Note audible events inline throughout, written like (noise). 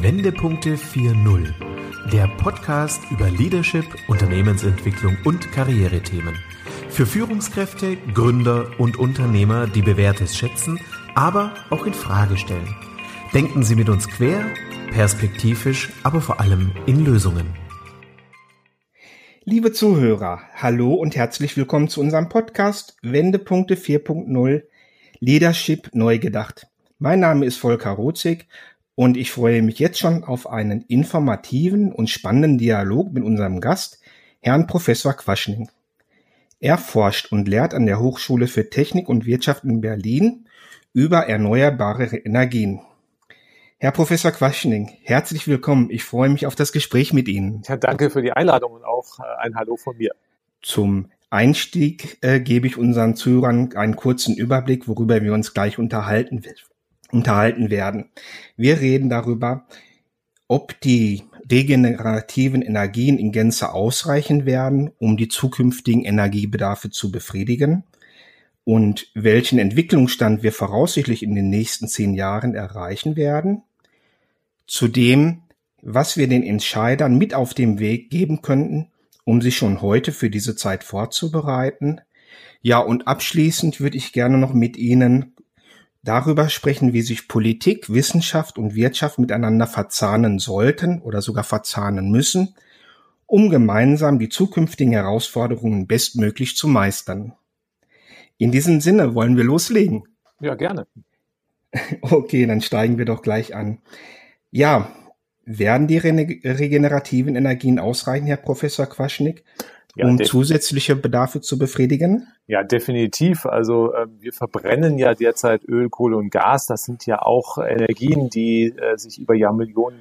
Wendepunkte 4.0, der Podcast über Leadership, Unternehmensentwicklung und Karrierethemen. Für Führungskräfte, Gründer und Unternehmer, die Bewährtes schätzen, aber auch in Frage stellen. Denken Sie mit uns quer, perspektivisch, aber vor allem in Lösungen. Liebe Zuhörer, hallo und herzlich willkommen zu unserem Podcast Wendepunkte 4.0 Leadership neu gedacht. Mein Name ist Volker Rozig und ich freue mich jetzt schon auf einen informativen und spannenden Dialog mit unserem Gast, Herrn Professor Quaschning. Er forscht und lehrt an der Hochschule für Technik und Wirtschaft in Berlin über erneuerbare Energien. Herr Professor Quaschning, herzlich willkommen. Ich freue mich auf das Gespräch mit Ihnen. Ja, danke für die Einladung und auch äh, ein Hallo von mir. Zum Einstieg äh, gebe ich unseren Zuhörern einen kurzen Überblick, worüber wir uns gleich unterhalten unterhalten werden. Wir reden darüber, ob die regenerativen Energien in Gänze ausreichen werden, um die zukünftigen Energiebedarfe zu befriedigen und welchen Entwicklungsstand wir voraussichtlich in den nächsten zehn Jahren erreichen werden. Zudem, was wir den Entscheidern mit auf dem Weg geben könnten, um sich schon heute für diese Zeit vorzubereiten. Ja, und abschließend würde ich gerne noch mit Ihnen darüber sprechen, wie sich Politik, Wissenschaft und Wirtschaft miteinander verzahnen sollten oder sogar verzahnen müssen, um gemeinsam die zukünftigen Herausforderungen bestmöglich zu meistern. In diesem Sinne wollen wir loslegen. Ja, gerne. (laughs) Okay, dann steigen wir doch gleich an. Ja, werden die regenerativen Energien ausreichen, Herr Professor Quaschnik? Ja, um zusätzliche Bedarfe zu befriedigen? Ja, definitiv. Also äh, wir verbrennen ja derzeit Öl, Kohle und Gas. Das sind ja auch Energien, die äh, sich über Jahrmillionen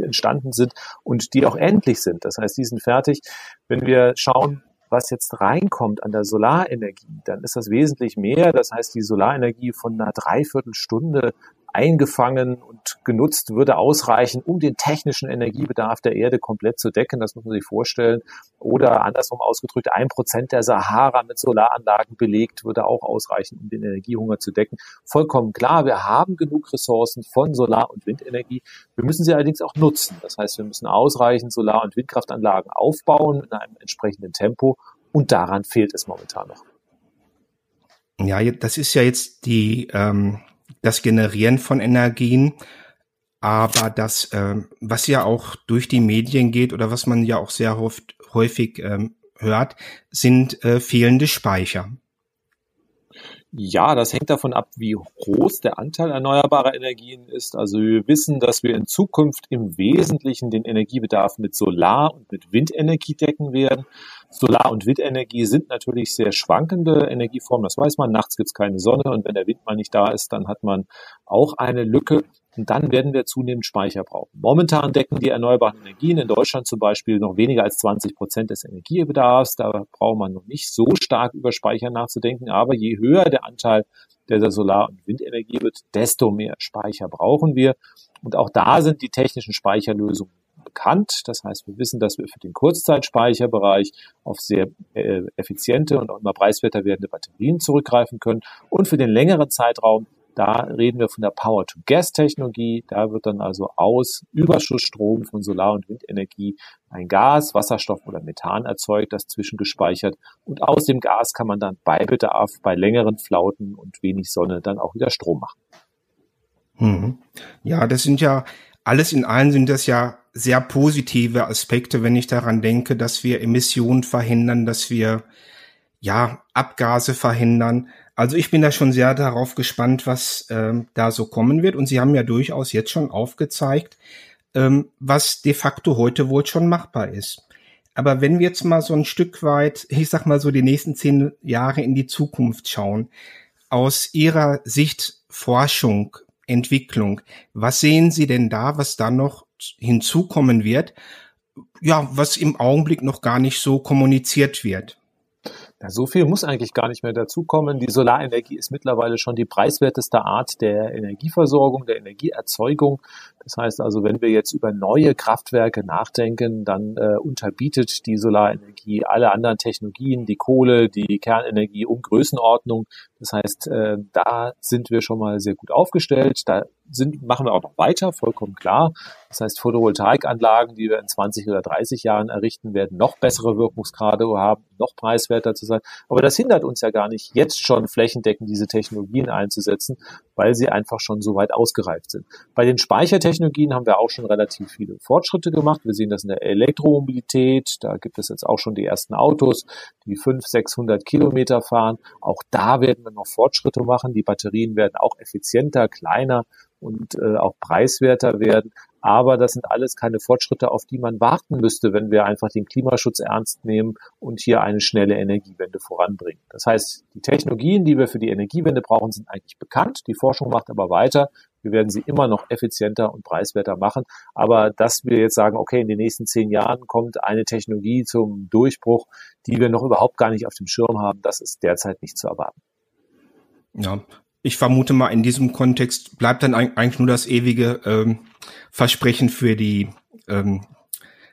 entstanden sind und die auch endlich sind. Das heißt, die sind fertig. Wenn wir schauen, was jetzt reinkommt an der Solarenergie, dann ist das wesentlich mehr. Das heißt, die Solarenergie von einer Dreiviertelstunde eingefangen und genutzt würde ausreichen, um den technischen Energiebedarf der Erde komplett zu decken. Das muss man sich vorstellen. Oder andersrum ausgedrückt, ein Prozent der Sahara mit Solaranlagen belegt würde auch ausreichen, um den Energiehunger zu decken. Vollkommen klar, wir haben genug Ressourcen von Solar- und Windenergie. Wir müssen sie allerdings auch nutzen. Das heißt, wir müssen ausreichend Solar- und Windkraftanlagen aufbauen in einem entsprechenden Tempo. Und daran fehlt es momentan noch. Ja, das ist ja jetzt die ähm, das Generieren von Energien, aber das, äh, was ja auch durch die Medien geht oder was man ja auch sehr oft, häufig ähm, hört, sind äh, fehlende Speicher. Ja, das hängt davon ab, wie groß der Anteil erneuerbarer Energien ist. Also wir wissen, dass wir in Zukunft im Wesentlichen den Energiebedarf mit Solar- und mit Windenergie decken werden. Solar- und Windenergie sind natürlich sehr schwankende Energieformen, das weiß man. Nachts gibt es keine Sonne und wenn der Wind mal nicht da ist, dann hat man auch eine Lücke. Und dann werden wir zunehmend Speicher brauchen. Momentan decken die erneuerbaren Energien in Deutschland zum Beispiel noch weniger als 20 Prozent des Energiebedarfs. Da braucht man noch nicht so stark über Speicher nachzudenken. Aber je höher der Anteil der Solar- und Windenergie wird, desto mehr Speicher brauchen wir. Und auch da sind die technischen Speicherlösungen bekannt. Das heißt, wir wissen, dass wir für den Kurzzeitspeicherbereich auf sehr äh, effiziente und auch immer preiswerter werdende Batterien zurückgreifen können. Und für den längeren Zeitraum da reden wir von der Power-to-Gas-Technologie. Da wird dann also aus Überschussstrom von Solar- und Windenergie ein Gas, Wasserstoff oder Methan erzeugt, das zwischengespeichert. Und aus dem Gas kann man dann bei Bedarf, bei längeren Flauten und wenig Sonne dann auch wieder Strom machen. Hm. Ja, das sind ja alles in allem sind das ja sehr positive Aspekte, wenn ich daran denke, dass wir Emissionen verhindern, dass wir ja Abgase verhindern. Also ich bin da schon sehr darauf gespannt, was ähm, da so kommen wird. Und Sie haben ja durchaus jetzt schon aufgezeigt, ähm, was de facto heute wohl schon machbar ist. Aber wenn wir jetzt mal so ein Stück weit, ich sag mal so die nächsten zehn Jahre in die Zukunft schauen, aus Ihrer Sicht Forschung, Entwicklung, was sehen Sie denn da, was da noch hinzukommen wird? Ja, was im Augenblick noch gar nicht so kommuniziert wird. Ja, so viel muss eigentlich gar nicht mehr dazukommen. Die Solarenergie ist mittlerweile schon die preiswerteste Art der Energieversorgung, der Energieerzeugung. Das heißt also, wenn wir jetzt über neue Kraftwerke nachdenken, dann äh, unterbietet die Solarenergie alle anderen Technologien, die Kohle, die Kernenergie um Größenordnung. Das heißt, äh, da sind wir schon mal sehr gut aufgestellt. Da sind, machen wir auch noch weiter, vollkommen klar. Das heißt, Photovoltaikanlagen, die wir in 20 oder 30 Jahren errichten, werden noch bessere Wirkungsgrade haben, noch preiswerter zu sein. Aber das hindert uns ja gar nicht, jetzt schon flächendeckend diese Technologien einzusetzen, weil sie einfach schon so weit ausgereift sind. Bei den Speichertechnologien haben wir auch schon relativ viele Fortschritte gemacht. Wir sehen das in der Elektromobilität. Da gibt es jetzt auch schon die ersten Autos, die 500, 600 Kilometer fahren. Auch da werden wir noch Fortschritte machen. Die Batterien werden auch effizienter, kleiner und äh, auch preiswerter werden. Aber das sind alles keine Fortschritte, auf die man warten müsste, wenn wir einfach den Klimaschutz ernst nehmen und hier eine schnelle Energiewende voranbringen. Das heißt, die Technologien, die wir für die Energiewende brauchen, sind eigentlich bekannt. Die Forschung macht aber weiter. Wir werden sie immer noch effizienter und preiswerter machen. Aber dass wir jetzt sagen, okay, in den nächsten zehn Jahren kommt eine Technologie zum Durchbruch, die wir noch überhaupt gar nicht auf dem Schirm haben, das ist derzeit nicht zu erwarten. Ja, ich vermute mal, in diesem Kontext bleibt dann eigentlich nur das ewige ähm, Versprechen für die ähm,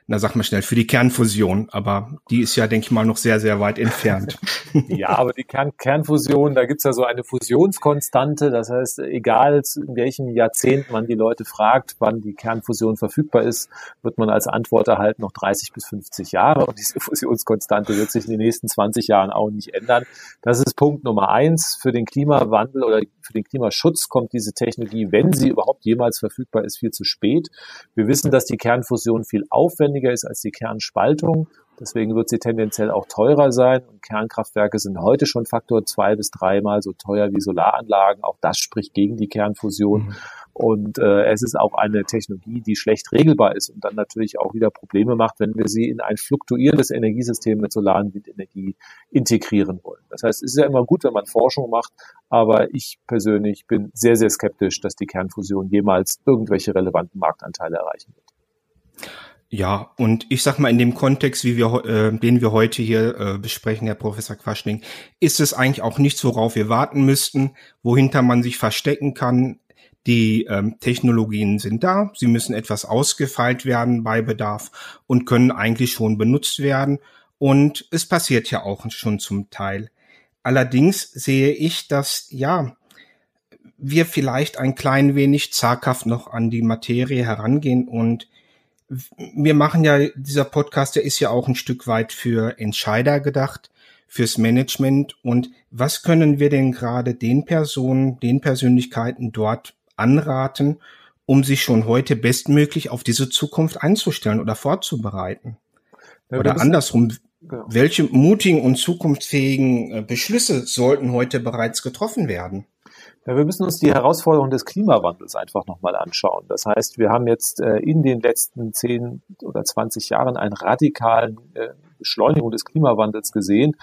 na sag mal schnell, für die Kernfusion, aber die ist ja, denke ich mal, noch sehr, sehr weit entfernt. (laughs) ja, aber die Kern Kernfusion, da gibt's ja so eine Fusionskonstante, das heißt, egal in welchem Jahrzehnt man die Leute fragt, wann die Kernfusion verfügbar ist, wird man als Antwort erhalten noch 30 bis 50 Jahre und diese (laughs) Fusionskonstante wird sich in den nächsten 20 Jahren auch nicht ändern. Das ist Punkt Nummer eins. Für den Klimawandel oder für den Klimaschutz kommt diese Technologie, wenn sie überhaupt jemals verfügbar ist, viel zu spät. Wir wissen, dass die Kernfusion viel aufwendiger ist als die Kernspaltung. Deswegen wird sie tendenziell auch teurer sein. Und Kernkraftwerke sind heute schon Faktor zwei bis dreimal so teuer wie Solaranlagen. Auch das spricht gegen die Kernfusion. Mhm. Und äh, es ist auch eine Technologie, die schlecht regelbar ist und dann natürlich auch wieder Probleme macht, wenn wir sie in ein fluktuierendes Energiesystem mit Solar- Windenergie integrieren wollen. Das heißt, es ist ja immer gut, wenn man Forschung macht, aber ich persönlich bin sehr, sehr skeptisch, dass die Kernfusion jemals irgendwelche relevanten Marktanteile erreichen wird. Ja, und ich sag mal, in dem Kontext, wie wir, äh, den wir heute hier äh, besprechen, Herr Professor Quaschning, ist es eigentlich auch nichts, worauf wir warten müssten, wohinter man sich verstecken kann. Die ähm, Technologien sind da, sie müssen etwas ausgefeilt werden bei Bedarf und können eigentlich schon benutzt werden. Und es passiert ja auch schon zum Teil. Allerdings sehe ich, dass, ja, wir vielleicht ein klein wenig zaghaft noch an die Materie herangehen und wir machen ja, dieser Podcast, der ist ja auch ein Stück weit für Entscheider gedacht, fürs Management. Und was können wir denn gerade den Personen, den Persönlichkeiten dort anraten, um sich schon heute bestmöglich auf diese Zukunft einzustellen oder vorzubereiten? Ja, oder andersrum, ja. welche mutigen und zukunftsfähigen äh, Beschlüsse sollten heute bereits getroffen werden? Ja, wir müssen uns die Herausforderung des Klimawandels einfach nochmal anschauen. Das heißt, wir haben jetzt äh, in den letzten zehn oder zwanzig Jahren einen radikalen äh, Beschleunigung des Klimawandels gesehen.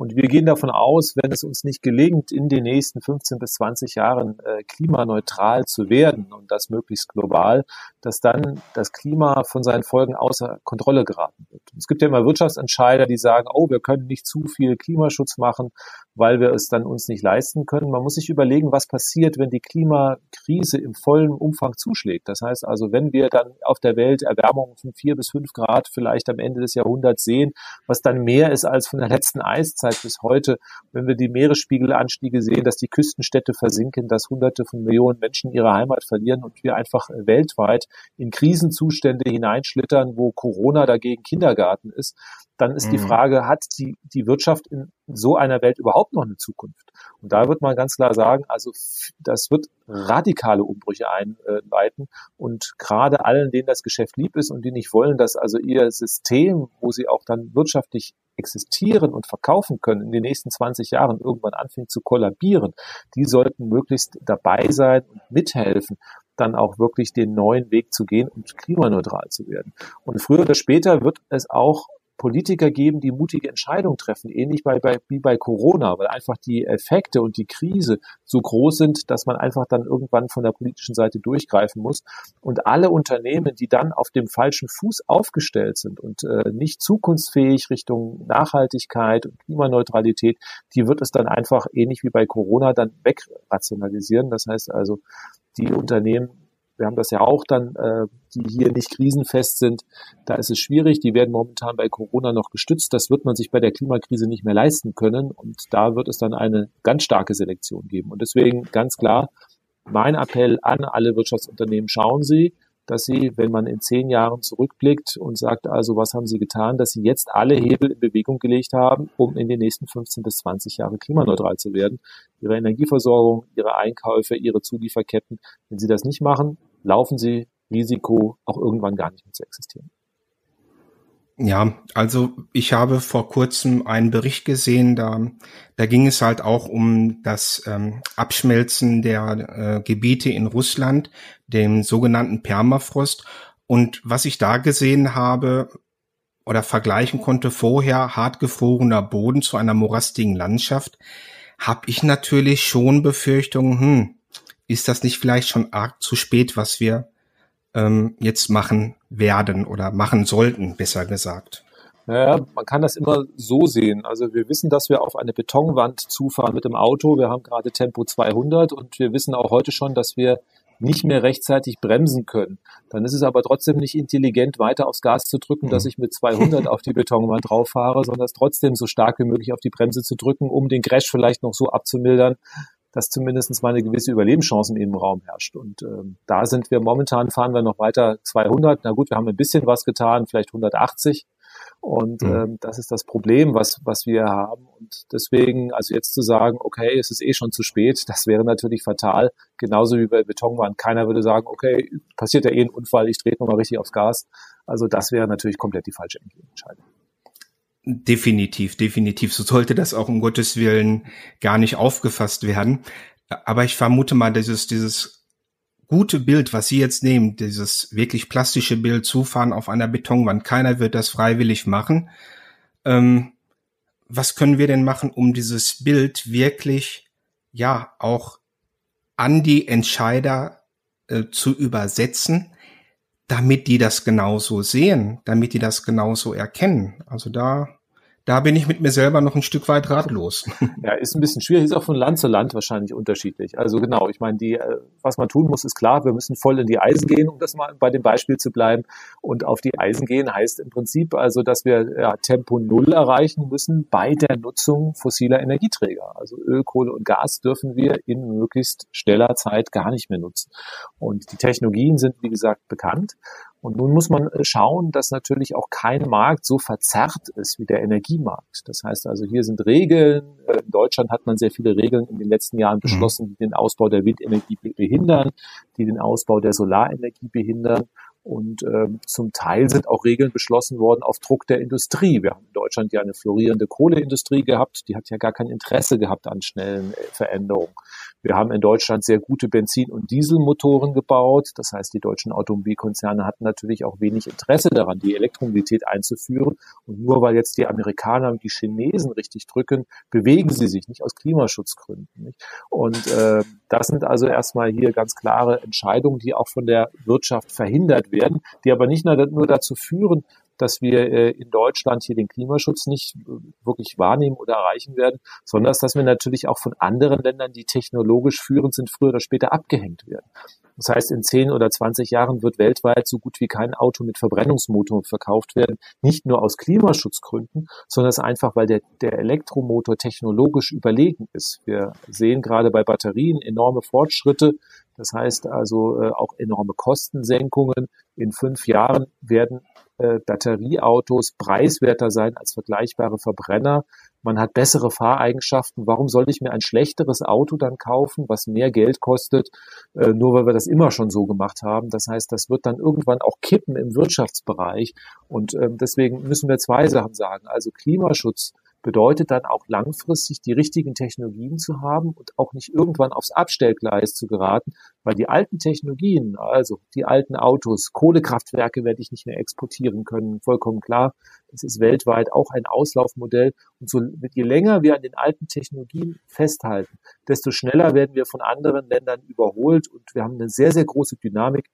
Und wir gehen davon aus, wenn es uns nicht gelingt, in den nächsten 15 bis 20 Jahren äh, klimaneutral zu werden und das möglichst global, dass dann das Klima von seinen Folgen außer Kontrolle geraten wird. Es gibt ja immer Wirtschaftsentscheider, die sagen, oh, wir können nicht zu viel Klimaschutz machen, weil wir es dann uns nicht leisten können. Man muss sich überlegen, was passiert, wenn die Klimakrise im vollen Umfang zuschlägt. Das heißt also, wenn wir dann auf der Welt Erwärmung von vier bis fünf Grad vielleicht am Ende des Jahrhunderts sehen, was dann mehr ist als von der letzten Eiszeit, Vergangenheit bis heute, wenn wir die Meeresspiegelanstiege sehen, dass die Küstenstädte versinken, dass Hunderte von Millionen Menschen ihre Heimat verlieren und wir einfach weltweit in Krisenzustände hineinschlittern, wo Corona dagegen Kindergarten ist, dann ist mhm. die Frage, hat die, die Wirtschaft in so einer Welt überhaupt noch eine Zukunft? Und da wird man ganz klar sagen, also das wird radikale Umbrüche einleiten und gerade allen, denen das Geschäft lieb ist und die nicht wollen, dass also ihr System, wo sie auch dann wirtschaftlich existieren und verkaufen können, in den nächsten 20 Jahren irgendwann anfängt zu kollabieren, die sollten möglichst dabei sein und mithelfen, dann auch wirklich den neuen Weg zu gehen und klimaneutral zu werden. Und früher oder später wird es auch Politiker geben, die mutige Entscheidungen treffen, ähnlich bei, bei, wie bei Corona, weil einfach die Effekte und die Krise so groß sind, dass man einfach dann irgendwann von der politischen Seite durchgreifen muss. Und alle Unternehmen, die dann auf dem falschen Fuß aufgestellt sind und äh, nicht zukunftsfähig Richtung Nachhaltigkeit und Klimaneutralität, die wird es dann einfach ähnlich wie bei Corona dann wegrationalisieren. Das heißt also, die Unternehmen wir haben das ja auch dann, äh, die hier nicht krisenfest sind. Da ist es schwierig. Die werden momentan bei Corona noch gestützt. Das wird man sich bei der Klimakrise nicht mehr leisten können. Und da wird es dann eine ganz starke Selektion geben. Und deswegen ganz klar, mein Appell an alle Wirtschaftsunternehmen, schauen Sie, dass Sie, wenn man in zehn Jahren zurückblickt und sagt, also was haben Sie getan, dass Sie jetzt alle Hebel in Bewegung gelegt haben, um in den nächsten 15 bis 20 Jahre klimaneutral zu werden. Ihre Energieversorgung, Ihre Einkäufe, Ihre Zulieferketten. Wenn Sie das nicht machen, laufen Sie Risiko, auch irgendwann gar nicht mehr zu existieren. Ja, also ich habe vor kurzem einen Bericht gesehen, da, da ging es halt auch um das ähm, Abschmelzen der äh, Gebiete in Russland, dem sogenannten Permafrost. Und was ich da gesehen habe oder vergleichen konnte, vorher hartgefrorener Boden zu einer morastigen Landschaft, habe ich natürlich schon Befürchtungen, hm, ist das nicht vielleicht schon arg zu spät, was wir ähm, jetzt machen werden oder machen sollten, besser gesagt? Naja, man kann das immer so sehen. Also wir wissen, dass wir auf eine Betonwand zufahren mit dem Auto. Wir haben gerade Tempo 200 und wir wissen auch heute schon, dass wir nicht mehr rechtzeitig bremsen können. Dann ist es aber trotzdem nicht intelligent, weiter aufs Gas zu drücken, dass ich mit 200 (laughs) auf die Betonwand drauf fahre, sondern es trotzdem so stark wie möglich auf die Bremse zu drücken, um den Crash vielleicht noch so abzumildern, dass zumindest mal eine gewisse Überlebenschance im Innenraum herrscht. Und ähm, da sind wir momentan, fahren wir noch weiter 200. Na gut, wir haben ein bisschen was getan, vielleicht 180. Und mhm. ähm, das ist das Problem, was, was wir haben. Und deswegen, also jetzt zu sagen, okay, es ist eh schon zu spät, (laughs) das wäre natürlich fatal. Genauso wie bei Betonwand. Keiner würde sagen, okay, passiert ja eh ein Unfall, ich drehe nochmal richtig aufs Gas. Also das wäre natürlich komplett die falsche Entscheidung. Definitiv, definitiv. So sollte das auch um Gottes Willen gar nicht aufgefasst werden. Aber ich vermute mal, dieses, dieses gute Bild, was Sie jetzt nehmen, dieses wirklich plastische Bild, Zufahren auf einer Betonwand, keiner wird das freiwillig machen. Ähm, was können wir denn machen, um dieses Bild wirklich, ja, auch an die Entscheider äh, zu übersetzen, damit die das genauso sehen, damit die das genauso erkennen. Also da da bin ich mit mir selber noch ein Stück weit ratlos. (laughs) Ja, ist ein bisschen schwierig, ist auch von Land zu Land wahrscheinlich unterschiedlich. Also genau, ich meine, die, äh, was man tun muss, ist klar, wir müssen voll in die Eisen gehen, um das mal bei dem Beispiel zu bleiben. Und auf die Eisen gehen heißt im Prinzip also, dass wir ja, Tempo Null erreichen müssen bei der Nutzung fossiler Energieträger. Also Öl, Kohle und Gas dürfen wir in möglichst schneller Zeit gar nicht mehr nutzen. Und die Technologien sind, wie gesagt, bekannt. Und nun muss man äh, schauen, dass natürlich auch kein Markt so verzerrt ist wie der Energiemarkt. Das heißt also, hier sind Regeln. Äh, in Deutschland hat man sehr viele Regeln in den letzten Jahren mhm. beschlossen, die den Ausbau der Windenergie behindern, die den Ausbau der Solarenergie behindern. Und ähm, zum Teil sind auch Regeln beschlossen worden auf Druck der Industrie. Wir haben in Deutschland ja eine florierende Kohleindustrie gehabt, die hat ja gar kein Interesse gehabt an schnellen äh, Veränderungen. Wir haben in Deutschland sehr gute Benzin- und Dieselmotoren gebaut. Das heißt, die deutschen Automobilkonzerne hatten natürlich auch wenig Interesse daran, die Elektromobilität einzuführen. Und nur weil jetzt die Amerikaner und die Chinesen richtig drücken, bewegen sie sich nicht aus Klimaschutzgründen. Nicht? Und äh, das sind also erstmal hier ganz klare Entscheidungen, die auch von der Wirtschaft verhindert werden, die aber nicht nur dazu führen, dass wir äh, in Deutschland hier den Klimaschutz nicht äh, wirklich wahrnehmen oder erreichen werden, sondern dass wir natürlich auch von anderen Ländern, die technologisch führend sind, früher oder später abgehängt werden. Das heißt, in 10 oder 20 Jahren wird weltweit so gut wie kein Auto mit Verbrennungsmotor verkauft werden. Nicht nur aus Klimaschutzgründen, sondern einfach, weil der, der Elektromotor technologisch überlegen ist. Wir sehen gerade bei Batterien enorme Fortschritte. Das heißt also äh, auch enorme Kostensenkungen. In fünf Jahren werden äh, Batterieautos preiswerter sein als vergleichbare Verbrenner. Man hat bessere Fahreigenschaften. Warum sollte ich mir ein schlechteres Auto dann kaufen, was mehr Geld kostet, äh, nur weil wir das immer schon so gemacht haben? Das heißt, das wird dann irgendwann auch kippen im Wirtschaftsbereich. Und ähm, deswegen müssen wir zwei Sachen sagen. Also Klimaschutz bedeutet dann auch langfristig die richtigen Technologien zu haben und auch nicht irgendwann aufs Abstellgleis zu geraten, weil die alten Technologien, also die alten Autos, Kohlekraftwerke werde ich nicht mehr exportieren können, vollkommen klar. Das ist weltweit auch ein Auslaufmodell. Und so, je länger wir an den alten Technologien festhalten, desto schneller werden wir von anderen Ländern überholt und wir haben eine sehr, sehr große Dynamik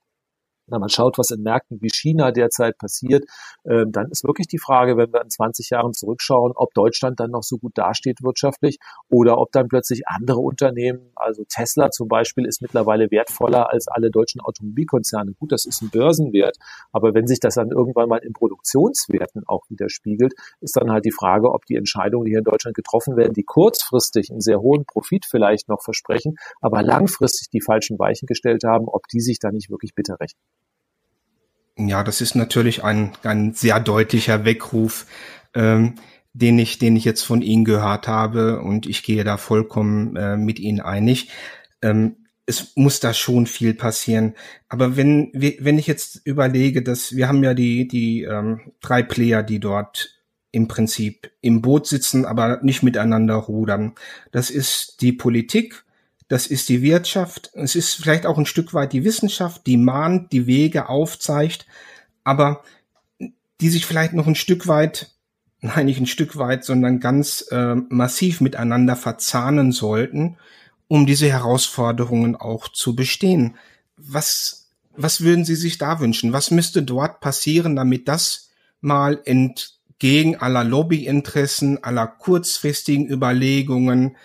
wenn man schaut, was in Märkten wie China derzeit passiert, äh, dann ist wirklich die Frage, wenn wir in 20 Jahren zurückschauen, ob Deutschland dann noch so gut dasteht wirtschaftlich oder ob dann plötzlich andere Unternehmen, also Tesla zum Beispiel, ist mittlerweile wertvoller als alle deutschen Automobilkonzerne. Gut, das ist ein Börsenwert, aber wenn sich das dann irgendwann mal in Produktionswerten auch widerspiegelt, ist dann halt die Frage, ob die Entscheidungen, die hier in Deutschland getroffen werden, die kurzfristig einen sehr hohen Profit vielleicht noch versprechen, aber langfristig die falschen Weichen gestellt haben, ob die sich da nicht wirklich bitter rechnen. Ja, das ist natürlich ein, ein sehr deutlicher Weckruf, ähm, den ich, den ich jetzt von Ihnen gehört habe und ich gehe da vollkommen äh, mit Ihnen einig. Ähm, es muss da schon viel passieren. Aber wenn, wenn ich jetzt überlege, dass wir haben ja die, die ähm, drei Player, die dort im Prinzip im Boot sitzen, aber nicht miteinander rudern. Das ist die Politik, das ist die Wirtschaft, es ist vielleicht auch ein Stück weit die Wissenschaft, die mahnt, die Wege aufzeigt, aber die sich vielleicht noch ein Stück weit, (laughs) nein, nicht ein Stück weit, sondern ganz äh, massiv miteinander verzahnen sollten, um diese Herausforderungen auch zu bestehen. Was, was würden Sie sich da wünschen? Was müsste dort passieren, damit das mal entgegen aller Lobbyinteressen, aller kurzfristigen Überlegungen,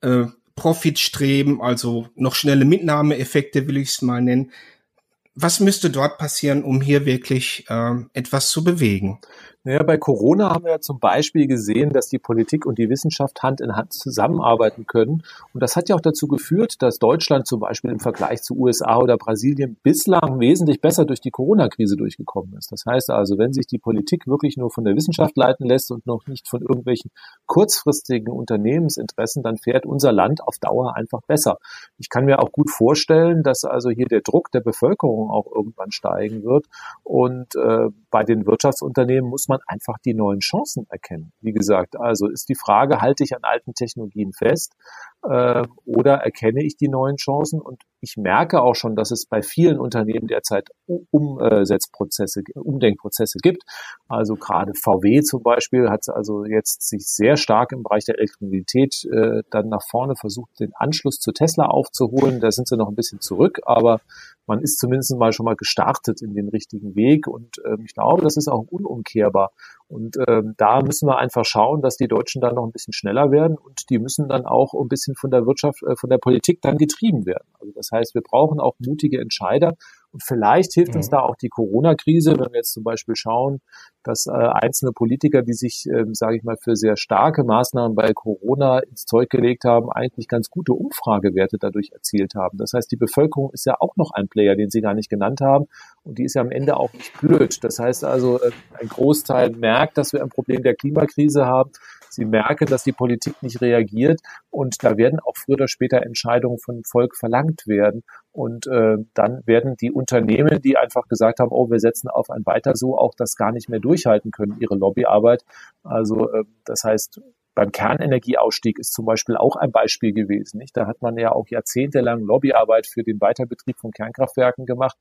äh, Profitstreben, also noch schnelle Mitnahmeeffekte will ich es mal nennen. Was müsste dort passieren, um hier wirklich äh, etwas zu bewegen? Naja, bei Corona haben wir ja zum Beispiel gesehen, dass die Politik und die Wissenschaft Hand in Hand zusammenarbeiten können. Und das hat ja auch dazu geführt, dass Deutschland zum Beispiel im Vergleich zu USA oder Brasilien bislang wesentlich besser durch die Corona-Krise durchgekommen ist. Das heißt also, wenn sich die Politik wirklich nur von der Wissenschaft leiten lässt und noch nicht von irgendwelchen kurzfristigen Unternehmensinteressen, dann fährt unser Land auf Dauer einfach besser. Ich kann mir auch gut vorstellen, dass also hier der Druck der Bevölkerung auch irgendwann steigen wird. Und äh, bei den Wirtschaftsunternehmen muss man man einfach die neuen Chancen erkennen. Wie gesagt, also ist die Frage, halte ich an alten Technologien fest äh, oder erkenne ich die neuen Chancen? Und ich merke auch schon, dass es bei vielen Unternehmen derzeit Umsetzprozesse, Umdenkprozesse gibt. Also gerade VW zum Beispiel hat also jetzt sich sehr stark im Bereich der Elektromobilität äh, dann nach vorne versucht, den Anschluss zu Tesla aufzuholen. Da sind sie noch ein bisschen zurück, aber man ist zumindest mal schon mal gestartet in den richtigen Weg und ähm, ich glaube, das ist auch unumkehrbar. Und ähm, da müssen wir einfach schauen, dass die Deutschen dann noch ein bisschen schneller werden und die müssen dann auch ein bisschen von der Wirtschaft, äh, von der Politik dann getrieben werden. Also das heißt, wir brauchen auch mutige Entscheider und vielleicht hilft mhm. uns da auch die Corona-Krise, wenn wir jetzt zum Beispiel schauen, dass äh, einzelne Politiker, die sich, äh, sage ich mal, für sehr starke Maßnahmen bei Corona ins Zeug gelegt haben, eigentlich ganz gute Umfragewerte dadurch erzielt haben. Das heißt, die Bevölkerung ist ja auch noch ein Player, den Sie gar nicht genannt haben. Und die ist ja am Ende auch nicht blöd. Das heißt also, äh, ein Großteil merkt, dass wir ein Problem der Klimakrise haben. Sie merken, dass die Politik nicht reagiert und da werden auch früher oder später Entscheidungen von Volk verlangt werden. Und äh, dann werden die Unternehmen, die einfach gesagt haben, oh, wir setzen auf ein Weiter so, auch das gar nicht mehr durchhalten können, ihre Lobbyarbeit. Also äh, das heißt, beim Kernenergieausstieg ist zum Beispiel auch ein Beispiel gewesen. Nicht? Da hat man ja auch jahrzehntelang Lobbyarbeit für den Weiterbetrieb von Kernkraftwerken gemacht.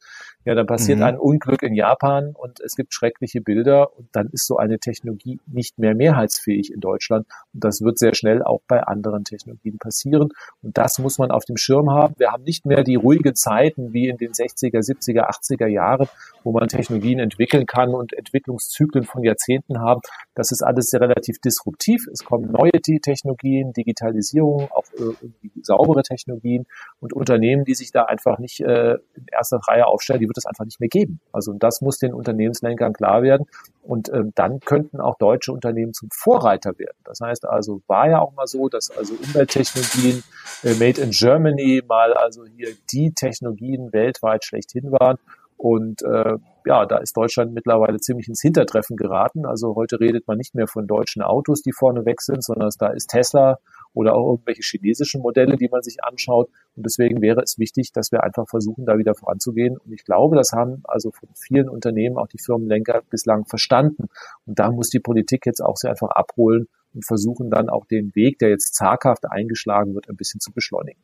Ja, dann passiert mhm. ein Unglück in Japan und es gibt schreckliche Bilder und dann ist so eine Technologie nicht mehr mehrheitsfähig in Deutschland. Und das wird sehr schnell auch bei anderen Technologien passieren. Und das muss man auf dem Schirm haben. Wir haben nicht mehr die ruhigen Zeiten wie in den 60er, 70er, 80er Jahren, wo man Technologien entwickeln kann und Entwicklungszyklen von Jahrzehnten haben. Das ist alles sehr relativ disruptiv. Es kommen neue Technologien, Digitalisierung, auch äh, saubere Technologien und Unternehmen, die sich da einfach nicht äh, in erster Reihe aufstellen, die wird es einfach nicht mehr geben. Also das muss den Unternehmenslenkern klar werden. Und ähm, dann könnten auch deutsche Unternehmen zum Vorreiter werden. Das heißt also, war ja auch mal so, dass also Umwelttechnologien äh, made in Germany mal also hier die Technologien weltweit schlechthin waren. Und äh, ja, da ist Deutschland mittlerweile ziemlich ins Hintertreffen geraten. Also heute redet man nicht mehr von deutschen Autos, die vorne weg sind, sondern da ist Tesla oder auch irgendwelche chinesischen Modelle, die man sich anschaut. Und deswegen wäre es wichtig, dass wir einfach versuchen, da wieder voranzugehen. Und ich glaube, das haben also von vielen Unternehmen auch die Firmenlenker bislang verstanden. Und da muss die Politik jetzt auch sehr einfach abholen und versuchen dann auch den Weg, der jetzt zaghaft eingeschlagen wird, ein bisschen zu beschleunigen.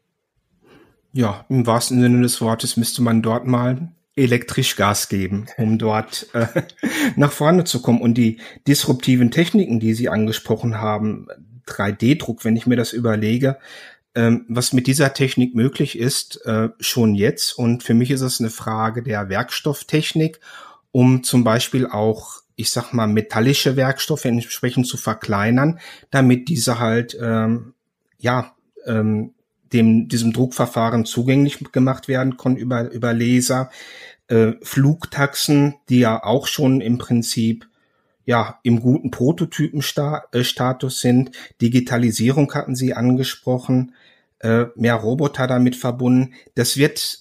Ja, im wahrsten Sinne des Wortes müsste man dort mal elektrisch Gas geben, um dort äh, (laughs) nach vorne zu kommen. Und die disruptiven Techniken, die Sie angesprochen haben, 3D-Druck, wenn ich mir das überlege, ähm, was mit dieser Technik möglich ist, äh, schon jetzt. Und für mich ist es eine Frage der Werkstofftechnik, um zum Beispiel auch, ich sag mal, metallische Werkstoffe entsprechend zu verkleinern, damit diese halt, ähm, ja, ähm, dem, diesem Druckverfahren zugänglich gemacht werden können über, über Laser. Äh, Flugtaxen, die ja auch schon im Prinzip ja im guten Prototypenstatus sind. Digitalisierung hatten Sie angesprochen, äh, mehr Roboter damit verbunden. Das wird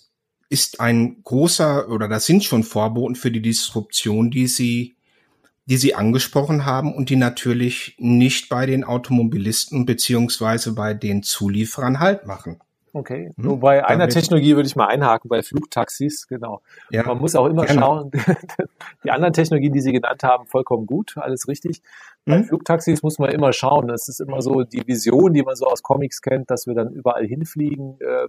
ist ein großer oder das sind schon Vorboten für die Disruption, die Sie die Sie angesprochen haben und die natürlich nicht bei den Automobilisten beziehungsweise bei den Zulieferern Halt machen. Okay. Hm? Nur bei einer Technologie würde ich mal einhaken, bei Flugtaxis, genau. Ja, Man muss auch immer gerne. schauen, (laughs) die anderen Technologien, die Sie genannt haben, vollkommen gut, alles richtig. Bei hm? Flugtaxis muss man immer schauen. Es ist immer so die Vision, die man so aus Comics kennt, dass wir dann überall hinfliegen. Äh,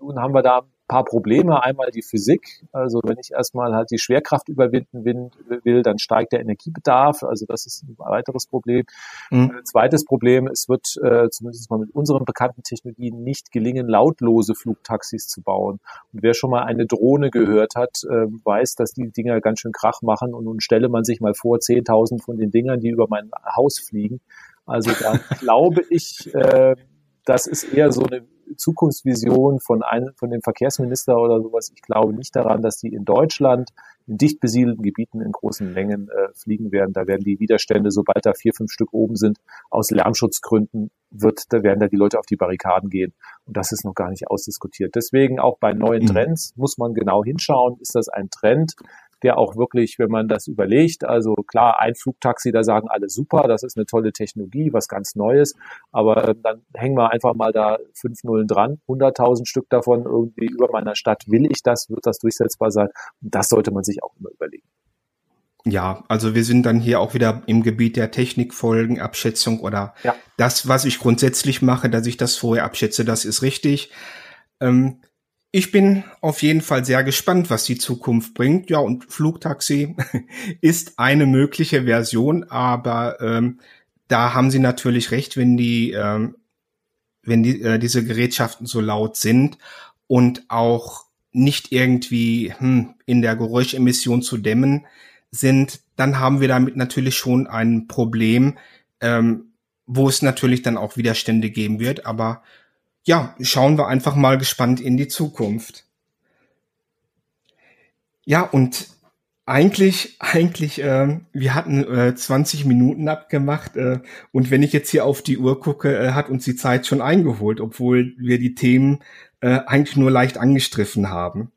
nun haben wir da paar Probleme. Einmal die Physik. Also wenn ich erstmal halt die Schwerkraft überwinden will, dann steigt der Energiebedarf. Also das ist ein weiteres Problem. Mhm. Zweites Problem, es wird äh, zumindest mal mit unseren bekannten Technologien nicht gelingen, lautlose Flugtaxis zu bauen. Und wer schon mal eine Drohne gehört hat, äh, weiß, dass die Dinger ganz schön Krach machen. Und nun stelle man sich mal vor, 10.000 von den Dingern, die über mein Haus fliegen. Also da (laughs) glaube ich, äh, das ist eher so eine Zukunftsvision von einem, von dem Verkehrsminister oder sowas. Ich glaube nicht daran, dass die in Deutschland in dicht besiedelten Gebieten in großen Mengen äh, fliegen werden. Da werden die Widerstände, sobald da vier, fünf Stück oben sind, aus Lärmschutzgründen wird, da werden da die Leute auf die Barrikaden gehen. Und das ist noch gar nicht ausdiskutiert. Deswegen auch bei neuen mhm. Trends muss man genau hinschauen. Ist das ein Trend, der auch wirklich, wenn man das überlegt, also klar, ein Flugtaxi, da sagen alle super, das ist eine tolle Technologie, was ganz Neues, aber äh, dann hängen wir einfach mal da fünf Nullen dran, 100.000 Stück davon irgendwie über meiner Stadt, will ich das, wird das durchsetzbar sein? Und das sollte man sich auch immer überlegen. Ja, also wir sind dann hier auch wieder im Gebiet der Technikfolgenabschätzung oder ja. das, was ich grundsätzlich mache, dass ich das vorher abschätze, das ist richtig. Ähm, ich bin auf jeden Fall sehr gespannt, was die Zukunft bringt. Ja, und Flugtaxi (laughs) ist eine mögliche Version, aber ähm, da haben Sie natürlich recht, wenn die, ähm, wenn die, äh, diese Gerätschaften so laut sind und auch nicht irgendwie hm, in der Geräuschemission zu dämmen sind, dann haben wir damit natürlich schon ein Problem, ähm, wo es natürlich dann auch Widerstände geben wird. Aber ja, schauen wir einfach mal gespannt in die Zukunft. Ja, und eigentlich, eigentlich, äh, wir hatten äh, 20 Minuten abgemacht äh, und wenn ich jetzt hier auf die Uhr gucke, äh, hat uns die Zeit schon eingeholt, obwohl wir die Themen äh, eigentlich nur leicht angestriffen haben.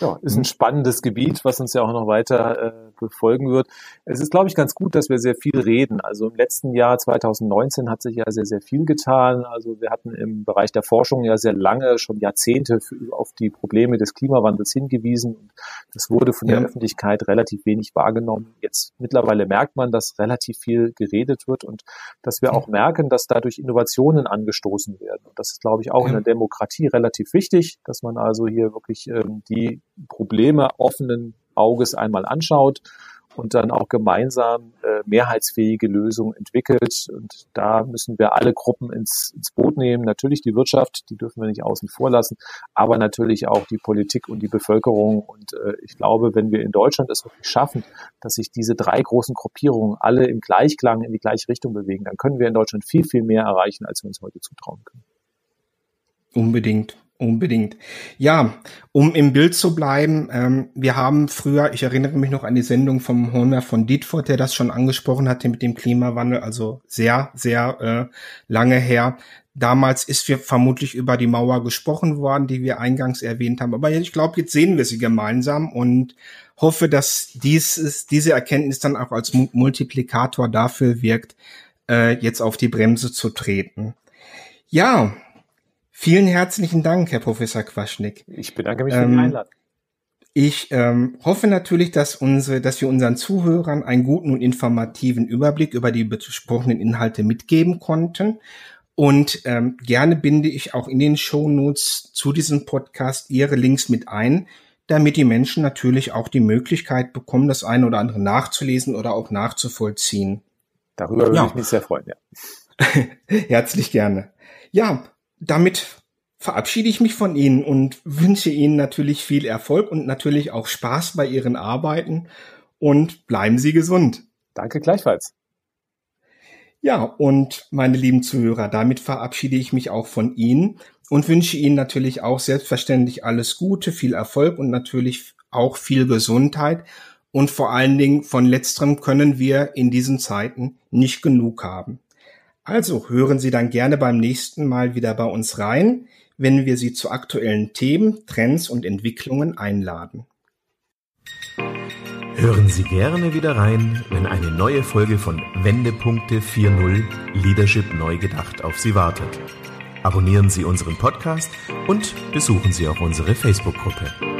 Ja, ist ein spannendes Gebiet, was uns ja auch noch weiter äh, befolgen wird. Es ist, glaube ich, ganz gut, dass wir sehr viel reden. Also im letzten Jahr 2019 hat sich ja sehr, sehr viel getan. Also wir hatten im Bereich der Forschung ja sehr lange, schon Jahrzehnte auf die Probleme des Klimawandels hingewiesen. Und das wurde von der Öffentlichkeit relativ wenig wahrgenommen. Jetzt mittlerweile merkt man, dass relativ viel geredet wird und dass wir auch merken, dass dadurch Innovationen angestoßen werden. Und das ist, glaube ich, auch ja. in der Demokratie relativ wichtig, dass man also hier wirklich ähm, die Probleme offenen Auges einmal anschaut und dann auch gemeinsam äh, mehrheitsfähige Lösungen entwickelt. Und da müssen wir alle Gruppen ins, ins Boot nehmen. Natürlich die Wirtschaft, die dürfen wir nicht außen vor lassen, aber natürlich auch die Politik und die Bevölkerung. Und äh, ich glaube, wenn wir in Deutschland es wirklich schaffen, dass sich diese drei großen Gruppierungen alle im Gleichklang in die gleiche Richtung bewegen, dann können wir in Deutschland viel, viel mehr erreichen, als wir uns heute zutrauen können. Unbedingt. Unbedingt. Ja, um im Bild zu bleiben, ähm, wir haben früher, ich erinnere mich noch an die Sendung vom Homer von Dietfurt, der das schon angesprochen hatte mit dem Klimawandel, also sehr, sehr äh, lange her. Damals ist wir vermutlich über die Mauer gesprochen worden, die wir eingangs erwähnt haben. Aber ich glaube, jetzt sehen wir sie gemeinsam und hoffe, dass dieses, diese Erkenntnis dann auch als Multiplikator dafür wirkt, äh, jetzt auf die Bremse zu treten. Ja, Vielen herzlichen Dank, Herr Professor Quaschnick. Ich bedanke mich für ähm, die Einladung. Ich ähm, hoffe natürlich, dass unsere, dass wir unseren Zuhörern einen guten und informativen Überblick über die besprochenen Inhalte mitgeben konnten. Und ähm, gerne binde ich auch in den Show Notes zu diesem Podcast Ihre Links mit ein, damit die Menschen natürlich auch die Möglichkeit bekommen, das eine oder andere nachzulesen oder auch nachzuvollziehen. Darüber würde ja. ich mich sehr freuen, ja. (laughs) Herzlich gerne. Ja, damit verabschiede ich mich von Ihnen und wünsche Ihnen natürlich viel Erfolg und natürlich auch Spaß bei Ihren Arbeiten und bleiben Sie gesund. Danke gleichfalls. Ja, und meine lieben Zuhörer, damit verabschiede ich mich auch von Ihnen und wünsche Ihnen natürlich auch selbstverständlich alles Gute, viel Erfolg und natürlich auch viel Gesundheit. Und vor allen Dingen von letzterem können wir in diesen Zeiten nicht genug haben. Also hören Sie dann gerne beim nächsten Mal wieder bei uns rein, wenn wir Sie zu aktuellen Themen, Trends und Entwicklungen einladen. Hören Sie gerne wieder rein, wenn eine neue Folge von Wendepunkte 4.0 Leadership neu gedacht auf Sie wartet. Abonnieren Sie unseren Podcast und besuchen Sie auch unsere Facebook-Gruppe.